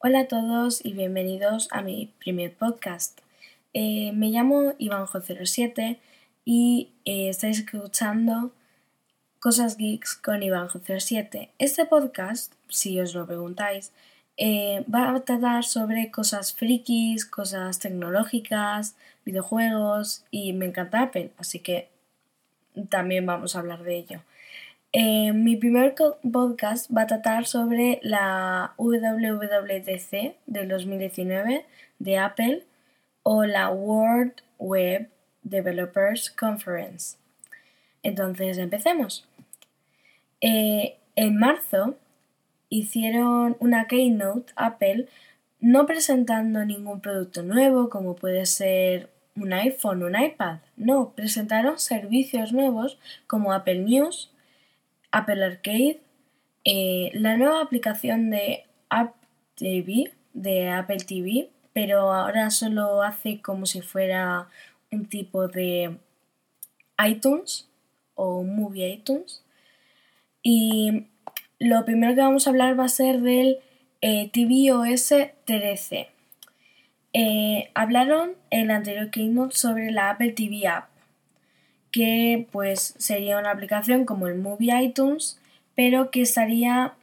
Hola a todos y bienvenidos a mi primer podcast. Eh, me llamo Ivanjo07 y eh, estáis escuchando Cosas Geeks con Ivanjo07. Este podcast, si os lo preguntáis, eh, va a tratar sobre cosas frikis, cosas tecnológicas, videojuegos y me encanta Apple, así que también vamos a hablar de ello. Eh, mi primer podcast va a tratar sobre la WWDC del 2019 de Apple o la World Web Developers Conference. Entonces, empecemos. Eh, en marzo hicieron una keynote Apple no presentando ningún producto nuevo como puede ser un iPhone, un iPad. No, presentaron servicios nuevos como Apple News, Apple Arcade, eh, la nueva aplicación de App TV, de Apple TV, pero ahora solo hace como si fuera un tipo de iTunes o Movie iTunes. Y lo primero que vamos a hablar va a ser del eh, tvOS 13. Eh, hablaron en la anterior keynote sobre la Apple TV App, que pues sería una aplicación como el Movie iTunes, pero que estaría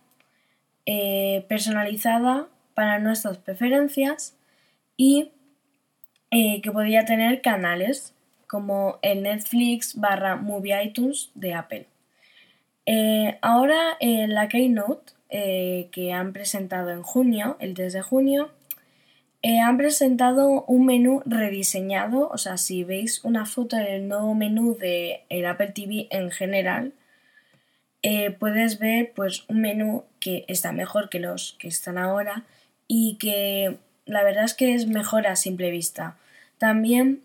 eh, personalizada para nuestras preferencias y eh, que podría tener canales como el Netflix barra Movie iTunes de Apple. Eh, ahora la Keynote que han presentado en junio, el 3 de junio, eh, han presentado un menú rediseñado, o sea, si veis una foto del nuevo menú de el Apple TV en general, eh, puedes ver pues un menú que está mejor que los que están ahora y que la verdad es que es mejor a simple vista. También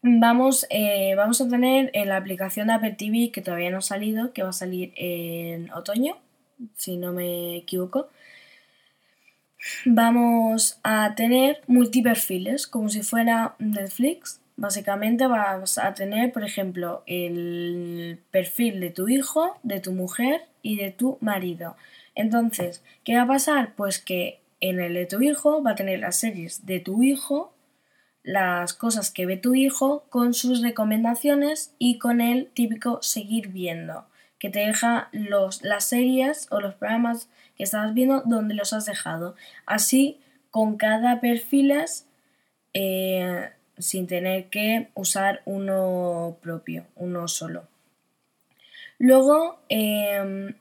vamos, eh, vamos a tener en la aplicación de Apple TV que todavía no ha salido, que va a salir en otoño, si no me equivoco vamos a tener multiperfiles, como si fuera Netflix. Básicamente vas a tener, por ejemplo, el perfil de tu hijo, de tu mujer y de tu marido. Entonces, ¿qué va a pasar? Pues que en el de tu hijo va a tener las series de tu hijo, las cosas que ve tu hijo con sus recomendaciones y con el típico seguir viendo, que te deja los, las series o los programas que estabas viendo donde los has dejado. Así, con cada perfil eh, sin tener que usar uno propio, uno solo. Luego, em,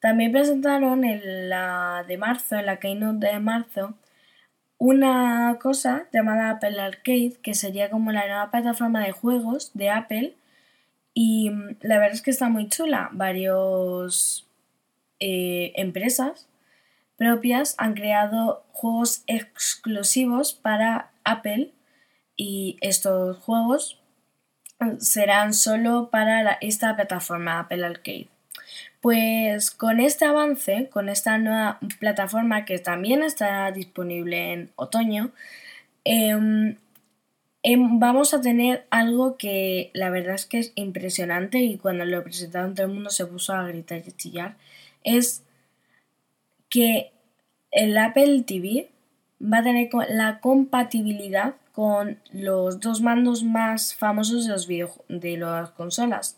también presentaron en la de marzo, en la Keynote de marzo, una cosa llamada Apple Arcade, que sería como la nueva plataforma de juegos de Apple. Y mm, la verdad es que está muy chula. Varios eh, empresas propias han creado juegos exclusivos para Apple y estos juegos serán solo para esta plataforma Apple Arcade. Pues con este avance, con esta nueva plataforma que también estará disponible en otoño, em, em, vamos a tener algo que la verdad es que es impresionante y cuando lo presentaron todo el mundo se puso a gritar y chillar es que el Apple TV va a tener la compatibilidad con los dos mandos más famosos de, los de las consolas.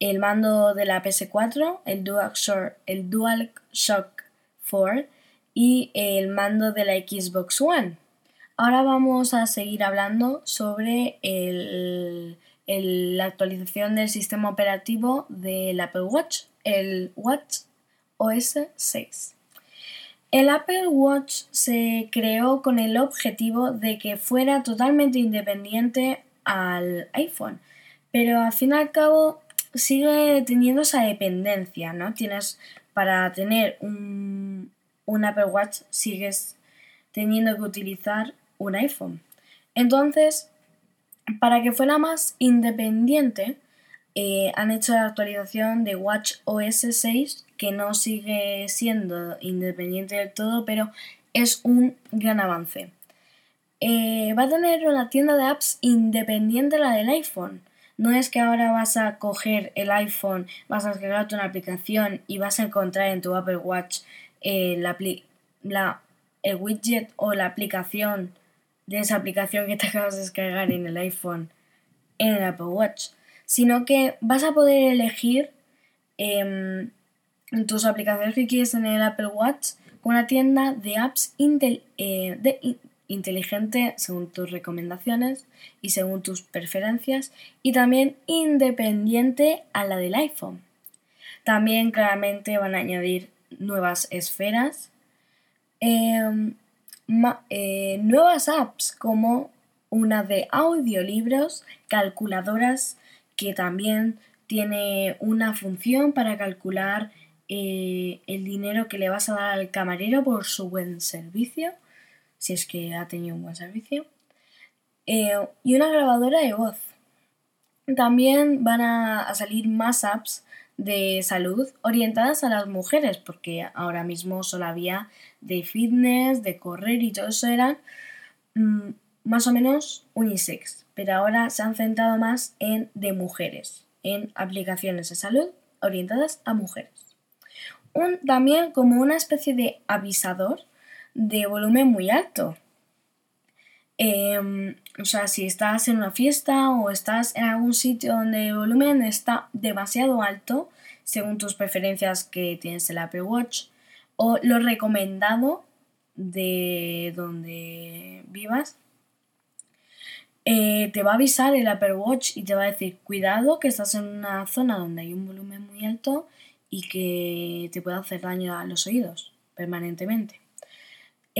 El mando de la PS4, el DualShock, el DualShock 4 y el mando de la Xbox One. Ahora vamos a seguir hablando sobre la actualización del sistema operativo del Apple Watch, el Watch OS 6. El Apple Watch se creó con el objetivo de que fuera totalmente independiente al iPhone, pero al fin y al cabo sigue teniendo esa dependencia, ¿no? Tienes para tener un, un Apple Watch sigues teniendo que utilizar un iPhone. Entonces, para que fuera más independiente, eh, han hecho la actualización de Watch OS 6 que no sigue siendo independiente del todo, pero es un gran avance. Eh, va a tener una tienda de apps independiente de la del iPhone. No es que ahora vas a coger el iPhone, vas a descargarte una aplicación y vas a encontrar en tu Apple Watch eh, la, el widget o la aplicación de esa aplicación que te acabas de descargar en el iPhone en el Apple Watch, sino que vas a poder elegir em, tus aplicaciones que quieres en el Apple Watch con una tienda de apps eh, inteligente según tus recomendaciones y según tus preferencias y también independiente a la del iPhone. También claramente van a añadir nuevas esferas, em, eh, nuevas apps como una de audiolibros, calculadoras que también tiene una función para calcular eh, el dinero que le vas a dar al camarero por su buen servicio, si es que ha tenido un buen servicio, eh, y una grabadora de voz. También van a, salir más apps de salud orientadas a las mujeres, porque ahora mismo solo había de fitness, de correr y todo eso eran mm, más o menos unisex, pero ahora se han centrado más en de mujeres, en aplicaciones de salud orientadas a mujeres. También como una especie de avisador de volumen muy alto. Em, o sea, si estás en una fiesta o estás en algún sitio donde el volumen está demasiado alto, según tus preferencias que tienes el Apple Watch, o lo recomendado de donde vivas, eh, te va a avisar el Apple Watch y te va a decir, cuidado que estás en una zona donde hay un volumen muy alto y que te puede hacer daño a los oídos permanentemente.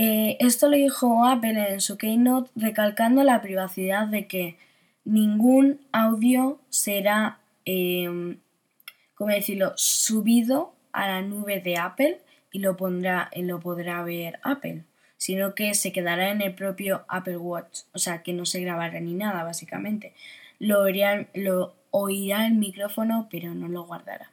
Eh, esto lo dijo Apple en su keynote recalcando la privacidad de que ningún audio será, eh, ¿cómo decirlo?, subido a la nube de Apple y lo, pondrá, lo podrá ver Apple, sino que se quedará en el propio Apple Watch, o sea, que no se grabará ni nada, básicamente. Lo oirá el micrófono, pero no lo guardará.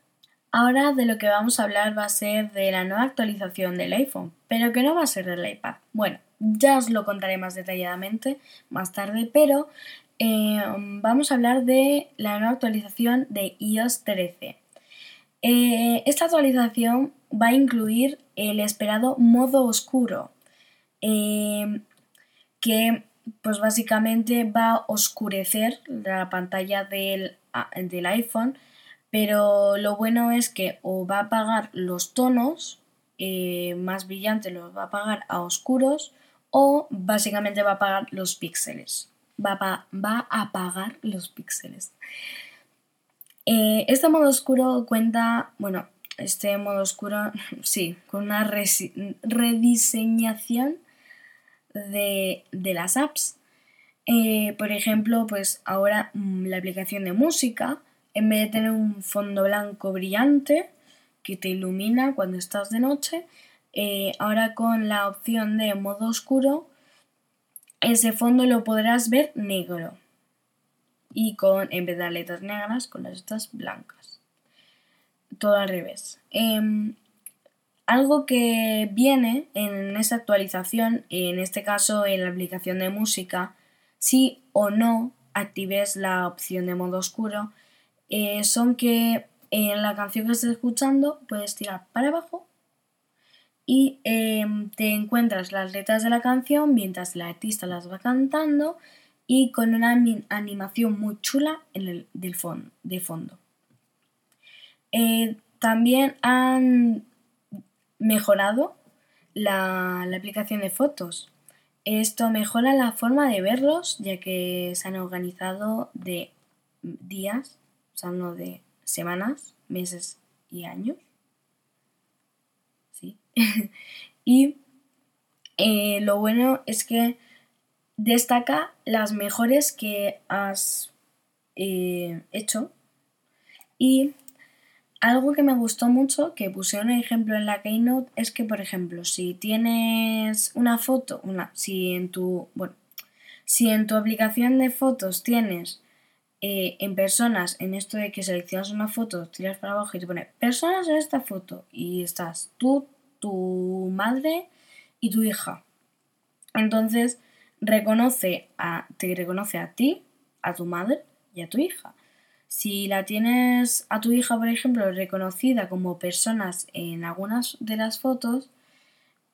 Ahora de lo que vamos a hablar va a ser de la nueva actualización del iPhone, pero que no va a ser del iPad. Bueno, ya os lo contaré más detalladamente más tarde, pero eh, vamos a hablar de la nueva actualización de iOS 13. Eh, esta actualización va a incluir el esperado modo oscuro, eh, que pues básicamente va a oscurecer la pantalla del, del iPhone pero lo bueno es que o va a apagar los tonos eh, más brillantes, los va a apagar a oscuros o básicamente va a apagar los píxeles. Va a, va a apagar los píxeles. Eh, este modo oscuro cuenta, bueno, este modo oscuro, sí, con una rediseñación de, las apps. Eh, por ejemplo, pues ahora mm, la aplicación de música en vez de tener un fondo blanco brillante que te ilumina cuando estás de noche, eh, ahora con la opción de modo oscuro, ese fondo lo podrás ver negro y con, en vez de letras negras, con las letras blancas. Todo al revés. Em, algo que viene en esta actualización, en este caso en la aplicación de música, si o no actives la opción de modo oscuro, eh, son que en la canción que estés escuchando puedes tirar para abajo y em, te encuentras las letras de la canción mientras el artista las va cantando y con una animación muy chula en el, del de fondo. Eh, también han mejorado la, la, aplicación de fotos. Esto mejora la forma de verlos ya que se han organizado de días hablando de semanas, meses y años. ¿Sí? y eh, lo bueno es que destaca las mejores que has eh, hecho y algo que me gustó mucho, que puse un ejemplo en la Keynote, es que, por ejemplo, si tienes una foto, una, si en tu, bueno, si en tu aplicación de fotos tienes eh, en personas, en esto de que seleccionas una foto, tiras para abajo y te pone personas en esta foto y estás tú, tu madre y tu hija. Entonces reconoce a, te reconoce a ti, a tu madre y a tu hija. Si la tienes a tu hija, por ejemplo, reconocida como personas en algunas de las fotos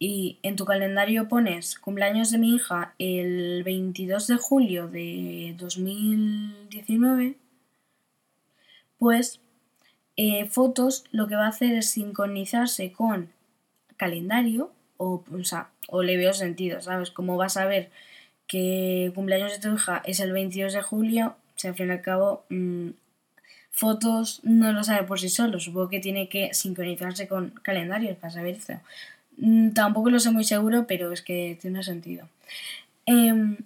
y en tu calendario pones cumpleaños de mi hija el 22 de julio de 2019, pues eh, fotos lo que va a hacer es sincronizarse con calendario o, o, sea, o le veo sentido, ¿sabes? Como vas a ver que cumpleaños de tu hija es el 22 de julio, si al fin y al cabo mmm, fotos no lo sabe por sí solo, supongo que tiene que sincronizarse con calendarios para saber eso. Mm, tampoco lo sé muy seguro, pero es que tiene sentido. Eh,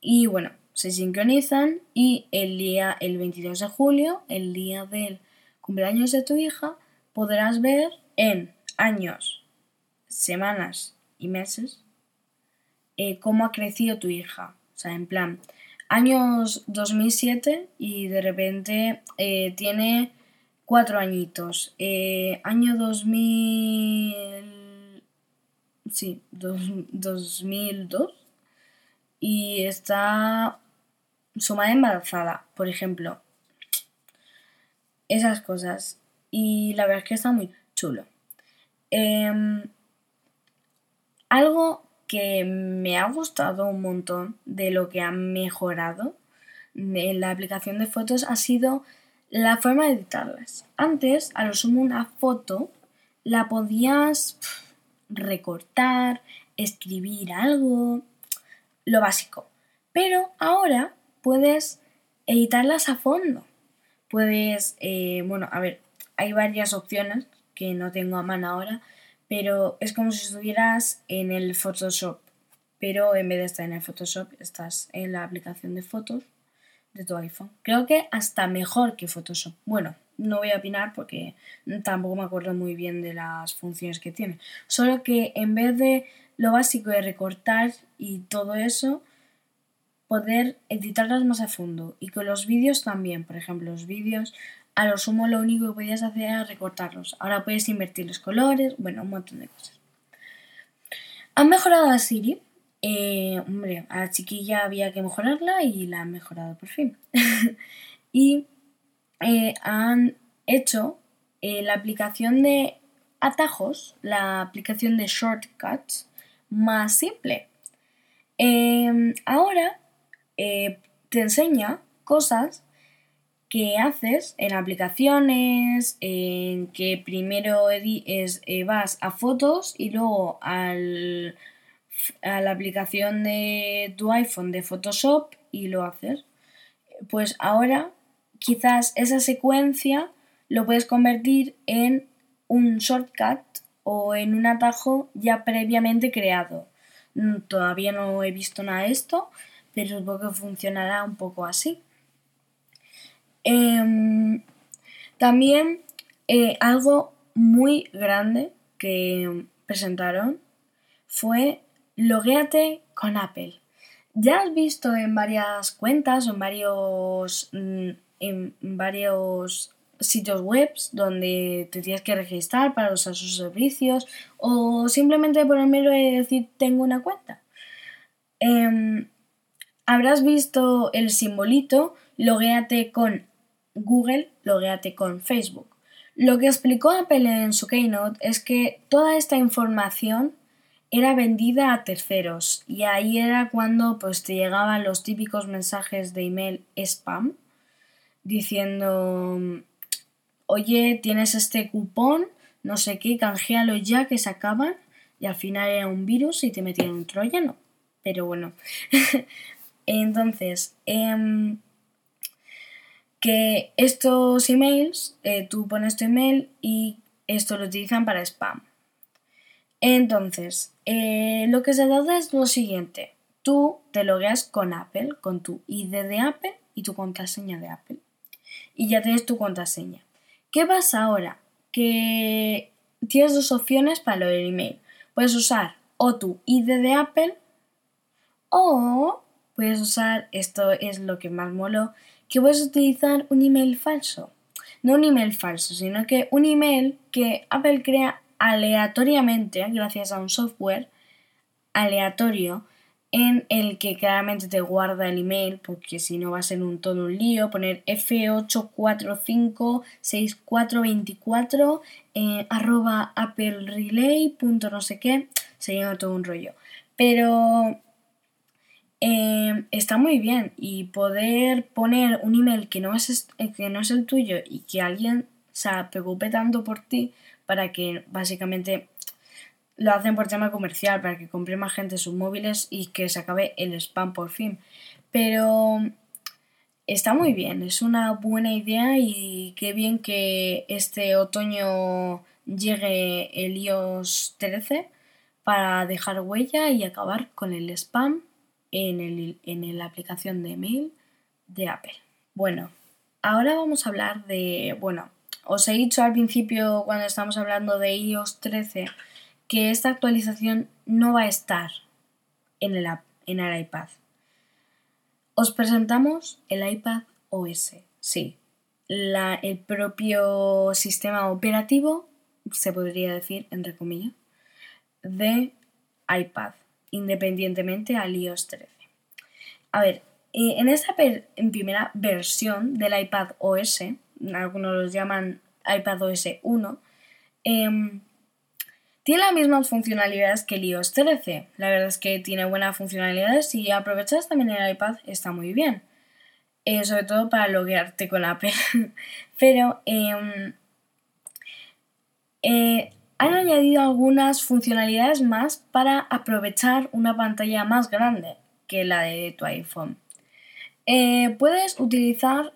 y bueno, se sincronizan y el día, el 22 de julio, el día del cumpleaños de tu hija, podrás ver en años, semanas y meses eh, cómo ha crecido tu hija. O sea, en plan, años 2007 y de repente eh, tiene cuatro añitos. Eh, año 2000... Sí, dos, 2002. Y está su madre embarazada, por ejemplo. Esas cosas. Y la verdad es que está muy chulo. Eh, algo que me ha gustado un montón de lo que han mejorado en la aplicación de fotos ha sido la forma de editarlas. Antes, a lo sumo, una foto la podías recortar, escribir algo, lo básico. Pero ahora puedes editarlas a fondo. Puedes, eh, bueno, a ver, hay varias opciones que no tengo a mano ahora, pero es como si estuvieras en el Photoshop, pero en vez de estar en el Photoshop estás en la aplicación de fotos de tu iPhone. Creo que hasta mejor que Photoshop. Bueno, no voy a opinar porque tampoco me acuerdo muy bien de las funciones que tiene. Solo que en vez de lo básico de recortar y todo eso, poder editarlas más a fondo. Y con los vídeos también, por ejemplo, los vídeos a lo sumo lo único que podías hacer era recortarlos. Ahora puedes invertir los colores, bueno, un montón de cosas. Han mejorado a Siri. Eh, hombre, a la chiquilla había que mejorarla y la han mejorado por fin. y eh, han hecho eh, la aplicación de atajos, la aplicación de shortcuts más simple. Em, ahora te enseña cosas que haces en aplicaciones, en que primero es, eh, vas a fotos y luego al, a la aplicación de tu iPhone de Photoshop y lo haces. Pues ahora quizás esa secuencia lo puedes convertir en un shortcut o en un atajo ya previamente creado. Mm, todavía no he visto nada de esto, pero supongo que funcionará un poco así. Em, también eh, algo muy grande que presentaron fue logueate con Apple. Ya has visto en varias cuentas o en varios, mm, en varios sitios web donde te tienes que registrar para usar sus servicios o simplemente por el mero de decir tengo una cuenta. Em, habrás visto el simbolito logueate con Google, logueate con Facebook. Lo que explicó Apple en su keynote es que toda esta información era vendida a terceros y ahí era cuando pues te llegaban los típicos mensajes de email spam diciendo oye tienes este cupón no sé qué canjealo ya que se acaban y al final era un virus y te metían un troyano pero bueno entonces eh, que estos emails, eh, tú pones tu email y esto lo utilizan para spam. Entonces, eh, lo que se trata es lo siguiente. Tú te logueas con Apple, con tu ID de Apple y tu contraseña de Apple. Y ya tienes tu contraseña. ¿Qué pasa ahora? Que tienes dos opciones para lo del email. Puedes usar o tu ID de Apple o puedes usar, esto es lo que más molo, que puedes utilizar un email falso. No un email falso, sino que un email que Apple crea aleatoriamente gracias a un software aleatorio en el que claramente te guarda el email porque si no va a ser un todo un lío poner f8456424 eh, arroba apple relay punto no sé qué sería todo un rollo. Pero eh, está muy bien y poder poner un email que no, es, que no es el tuyo y que alguien se preocupe tanto por ti para que básicamente lo hacen por tema comercial, para que compre más gente sus móviles y que se acabe el spam por fin. Pero está muy bien, es una buena idea y qué bien que este otoño llegue el iOS 13 para dejar huella y acabar con el spam en, el, en la aplicación de mail de Apple. Bueno, ahora vamos a hablar de, bueno, os he dicho al principio cuando estamos hablando de iOS 13 que esta actualización no va a estar en el, en el iPad. Os presentamos el iPad OS, sí, la, el propio sistema operativo, se podría decir entre comillas, de iPad, independientemente al iOS 13. A ver, eh, en esta en primera versión del iPad OS, algunos los llaman iPad OS 1, em, tiene las mismas funcionalidades que el iOS 13. La verdad es que tiene buenas funcionalidades y aprovechas también el iPad está muy bien. Eh, sobre todo para loguearte con Apple. Pero em, eh, han añadido algunas funcionalidades más para aprovechar una pantalla más grande que la de tu iPhone. Eh, puedes utilizar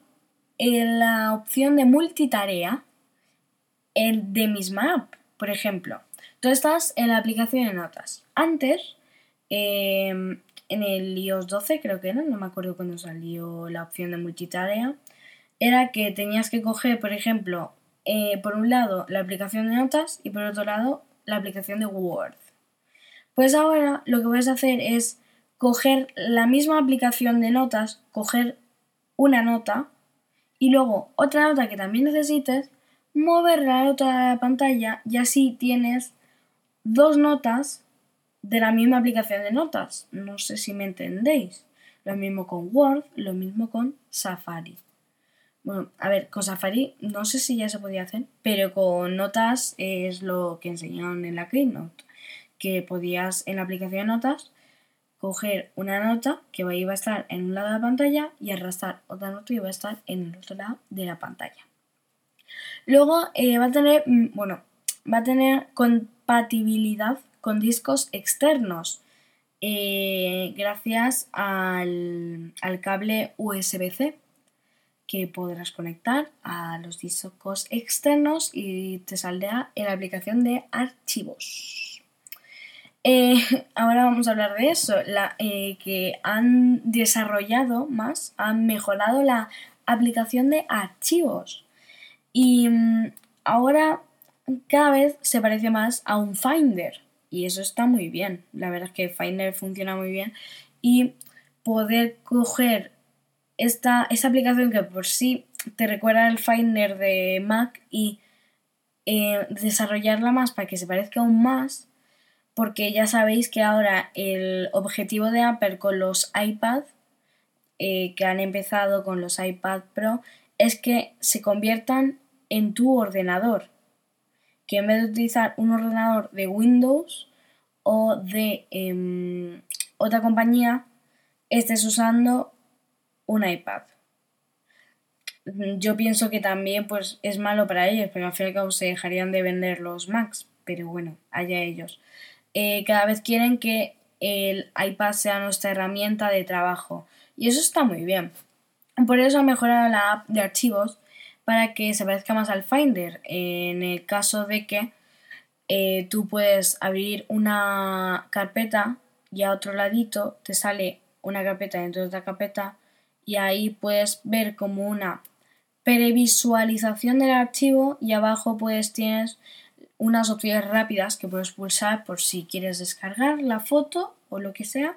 la opción de multitarea de misma app, por ejemplo. Tú estás en la aplicación de notas. Antes, em, en el iOS 12 creo que era, no me acuerdo cuándo salió la opción de multitarea, era que tenías que coger, por ejemplo, eh, por un lado la aplicación de notas y por otro lado la aplicación de Word. Pues ahora lo que puedes hacer es coger la misma aplicación de notas, coger una nota y luego otra nota que también necesites, moverla a otra pantalla y así tienes dos notas de la misma aplicación de notas. No sé si me entendéis. Lo mismo con Word, lo mismo con Safari. Bueno, a ver, con Safari no sé si ya se podía hacer, pero con notas es lo que enseñaron en la Keynote, que podías en la aplicación de notas coger una nota que iba a estar en un lado de la pantalla y arrastrar otra nota que iba a estar en el otro lado de la pantalla. Luego eh, va a tener, mm, bueno, va a tener compatibilidad con discos externos eh, gracias al, al cable USB-C que podrás conectar a los discos externos y te saldrá en la aplicación de archivos. Eh, ahora vamos a hablar de eso, la, que han desarrollado más, han mejorado la aplicación de archivos. Y mm, ahora cada vez se parece más a un Finder. Y eso está muy bien. La verdad es que Finder funciona muy bien. Y poder coger esta, aplicación que por sí te recuerda al Finder de Mac y eh, desarrollarla más para que se parezca aún más. Porque ya sabéis que ahora el objetivo de Apple con los iPad, eh, que han empezado con los iPad Pro, es que se conviertan en tu ordenador. Que en vez de utilizar un ordenador de Windows o de em, otra compañía, estés usando un iPad. Yo pienso que también pues, es malo para ellos, pero al fin y al cabo se dejarían de vender los Macs, pero bueno, allá ellos. Eh, cada vez quieren que el iPad sea nuestra herramienta de trabajo y eso está muy bien. Por eso han mejorado la app de archivos para que se parezca más al Finder. En el caso de que eh, tú puedes abrir una carpeta y a otro ladito te sale una carpeta dentro de otra carpeta y ahí puedes ver como una previsualización del archivo y abajo pues tienes unas opciones rápidas que puedes pulsar por si quieres descargar la foto o lo que sea.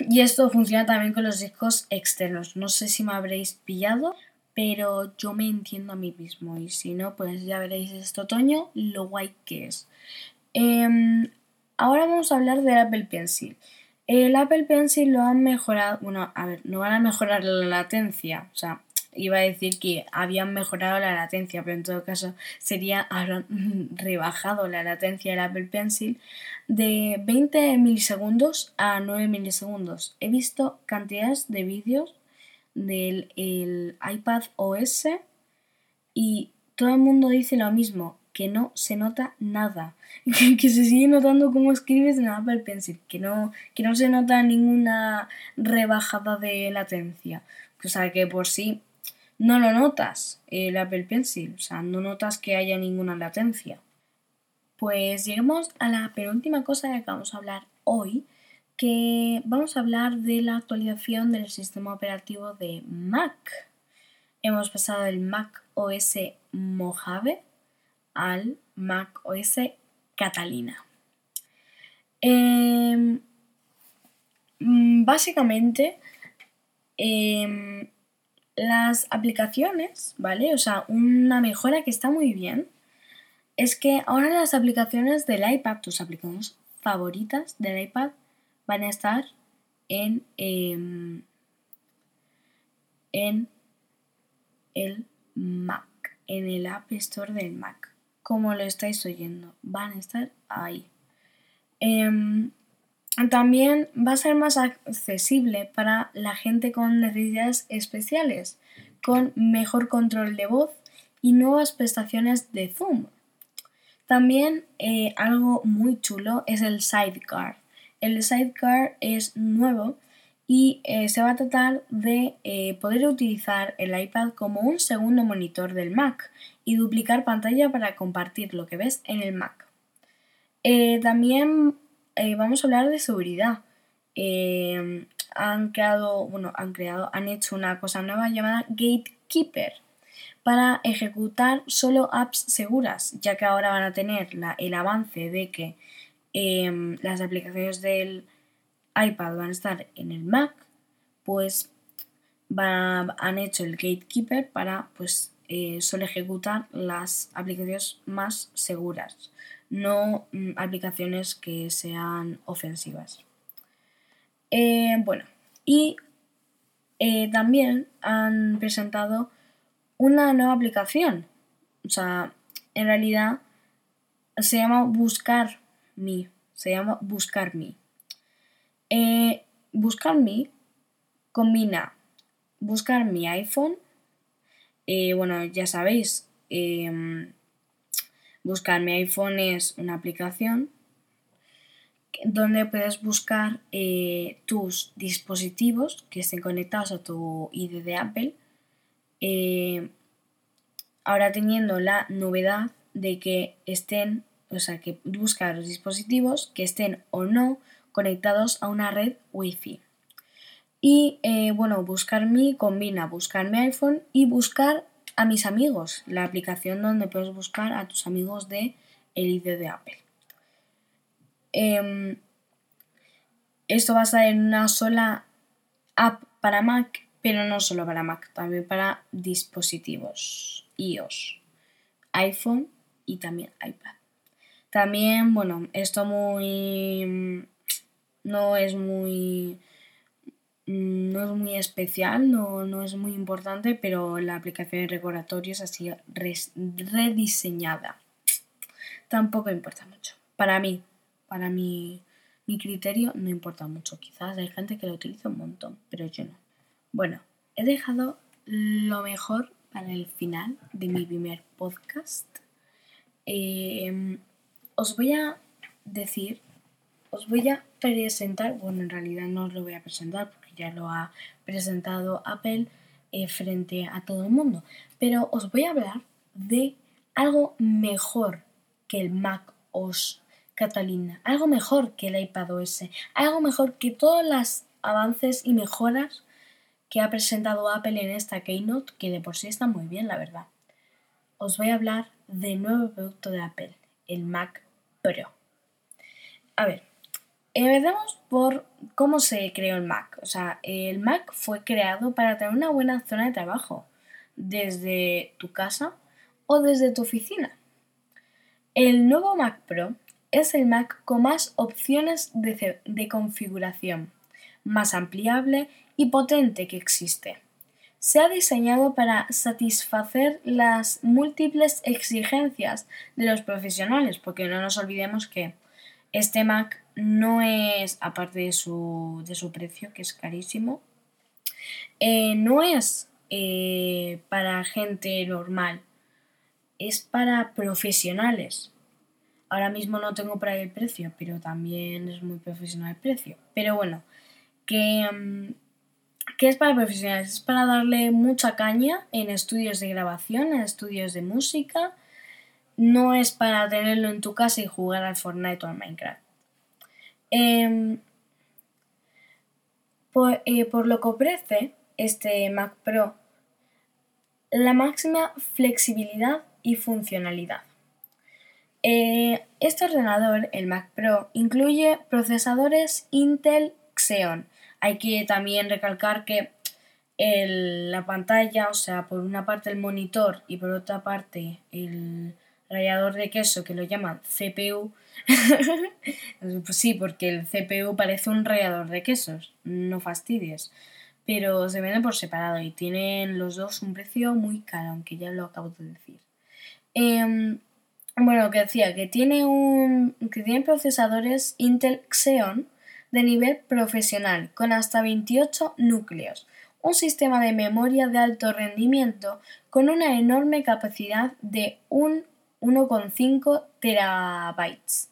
Y esto funciona también con los discos externos. No sé si me habréis pillado, pero yo me entiendo a mí mismo y si no, pues ya veréis este otoño lo guay que es. Em, ahora vamos a hablar del Apple Pencil. El Apple Pencil lo han mejorado, bueno, a ver, no van a mejorar la latencia, o sea, iba a decir que habían mejorado la latencia, pero en todo caso sería habrán rebajado la latencia del Apple Pencil de 20 milisegundos a 9 milisegundos. He visto cantidades de vídeos del iPad OS y todo el mundo dice lo mismo, que no se nota nada, que, se sigue notando cómo escribes en Apple Pencil, que no, que no se nota ninguna rebajada de latencia. O sea que por sí no lo notas el Apple Pencil, o sea, no notas que haya ninguna latencia. Pues llegamos a la penúltima cosa de que vamos a hablar hoy, que vamos a hablar de la actualización del sistema operativo de Mac. Hemos pasado del Mac OS Mojave al Mac OS Catalina. Em, básicamente, em, las aplicaciones, ¿vale? O sea, una mejora que está muy bien es que ahora las aplicaciones del iPad, tus aplicaciones favoritas del iPad, van a estar en, em, en el Mac, en el App Store del Mac. Como lo estáis oyendo, van a estar ahí. Em, también va a ser más accesible para la gente con necesidades especiales, con mejor control de voz y nuevas prestaciones de Zoom. También eh, algo muy chulo es el Sidecar. El Sidecar es nuevo y eh, se va a tratar de eh, poder utilizar el iPad como un segundo monitor del Mac y duplicar pantalla para compartir lo que ves en el Mac. también eh, vamos a hablar de seguridad. Han creado, bueno, han creado, han hecho una cosa nueva llamada Gatekeeper para ejecutar solo apps seguras, ya que ahora van a tener el avance de que em, las aplicaciones del iPad van a estar en el Mac, pues han hecho el Gatekeeper para pues eh, solo ejecutar las aplicaciones más seguras no mm, aplicaciones que sean ofensivas. Eh, bueno, y eh, también han presentado una nueva aplicación. O sea, en realidad se llama Buscar Me. Se llama Buscar Me. Eh, Buscar combina Buscar mi iPhone. bueno, ya sabéis, em, Buscar mi iPhone es una aplicación donde puedes buscar eh, tus dispositivos que estén conectados a tu ID de Apple. Eh, ahora teniendo la novedad de que estén, o sea, que busca los dispositivos que estén o no conectados a una red Wi-Fi. Y eh, bueno, buscar mi combina buscar mi iPhone y buscar a mis amigos, la aplicación donde puedes buscar a tus amigos de el ID de Apple. Em, esto va a estar en una sola app para Mac, pero no solo para Mac, también para dispositivos iOS, iPhone y también iPad. También, bueno, esto muy... no es muy Mm, no es muy especial, no, es muy importante, pero la aplicación de recordatorios ha sido rediseñada. Tampoco importa mucho. Para mí, para mi, mi criterio, no importa mucho. Quizás hay gente que lo utiliza un montón, pero yo no. Bueno, he dejado lo mejor para el final de mi primer podcast. Em, os voy a decir, os voy a presentar, bueno, en realidad no os lo voy a presentar ya lo ha presentado Apple eh, frente a todo el mundo. Pero os voy a hablar de algo mejor que el Mac OS Catalina, algo mejor que el iPad OS, algo mejor que todos los avances y mejoras que ha presentado Apple en esta Keynote, que de por sí está muy bien, la verdad. Os voy a hablar del nuevo producto de Apple, el Mac Pro. A ver, Empecemos por cómo se creó el Mac. O sea, el Mac fue creado para tener una buena zona de trabajo, desde tu casa o desde tu oficina. El nuevo Mac Pro es el Mac con más opciones de, configuración, más ampliable y potente que existe. Se ha diseñado para satisfacer las múltiples exigencias de los profesionales, porque no nos olvidemos que este Mac no es, aparte de su, de su precio, que es carísimo, eh, no es eh, para gente normal, es para profesionales. Ahora mismo no tengo para el precio, pero también es muy profesional el precio. Pero bueno, que, mm, que es para profesionales, es para darle mucha caña en estudios de grabación, en estudios de música. No es para tenerlo en tu casa y jugar al Fortnite o al Minecraft. Em, eh, por, lo que ofrece este Mac Pro, la máxima flexibilidad y funcionalidad. Eh, este ordenador, el Mac Pro, incluye procesadores Intel Xeon. Hay que también recalcar que la pantalla, o sea, por una parte el monitor y por otra parte el rallador de queso que lo llaman CPU. pues sí, porque el CPU parece un rallador de quesos, no fastidies. Pero se venden por separado y tienen los dos un precio muy caro, aunque ya lo acabo de decir. Em, bueno, que decía que tiene un que tiene procesadores Intel Xeon de nivel profesional con hasta 28 núcleos, un sistema de memoria de alto rendimiento con una enorme capacidad de un 1,5 terabytes,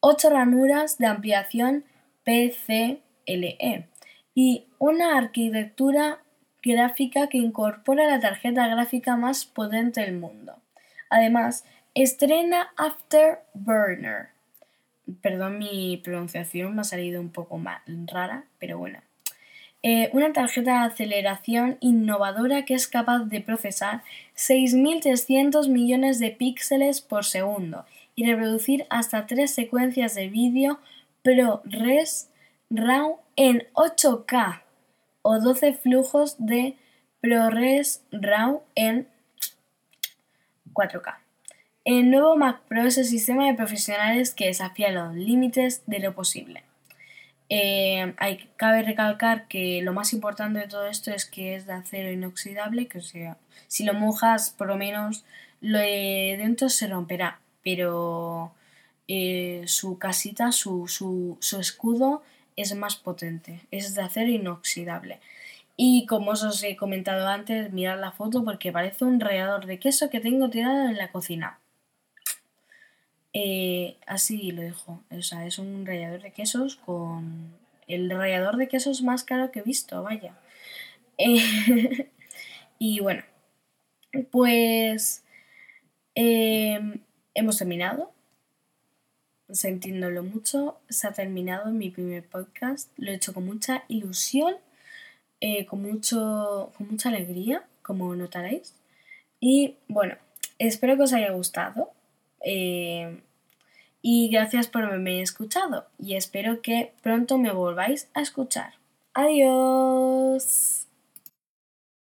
8 ranuras de ampliación PCLE y una arquitectura gráfica que incorpora la tarjeta gráfica más potente del mundo. Además, estrena Afterburner. Perdón mi pronunciación, me ha salido un poco más rara, pero bueno. Eh, una tarjeta de aceleración innovadora que es capaz de procesar 6.300 millones de píxeles por segundo y reproducir hasta tres secuencias de vídeo ProRes RAW en 8K o 12 flujos de ProRes RAW en 4K. El nuevo Mac Pro es el sistema de profesionales que desafía los límites de lo posible. Eh, hay, cabe recalcar que lo más importante de todo esto es que es de acero inoxidable, que sea, si lo mojas, por lo menos lo de dentro se romperá, pero eh, su casita, su, su, su, escudo es más potente, es de acero inoxidable. Y como os he comentado antes, mirad la foto porque parece un rallador de queso que tengo tirado en la cocina. Eh, así lo dejo. O sea, es un rallador de quesos con el rallador de quesos más caro que he visto, vaya. Y bueno, pues em, hemos terminado. Sintiéndolo mucho, se ha terminado mi primer podcast. Lo he hecho con mucha ilusión, eh, con, mucho, con mucha alegría, como notaréis. Y bueno, espero que os haya gustado. Eh, y gracias por haberme escuchado y espero que pronto me volváis a escuchar. Adiós.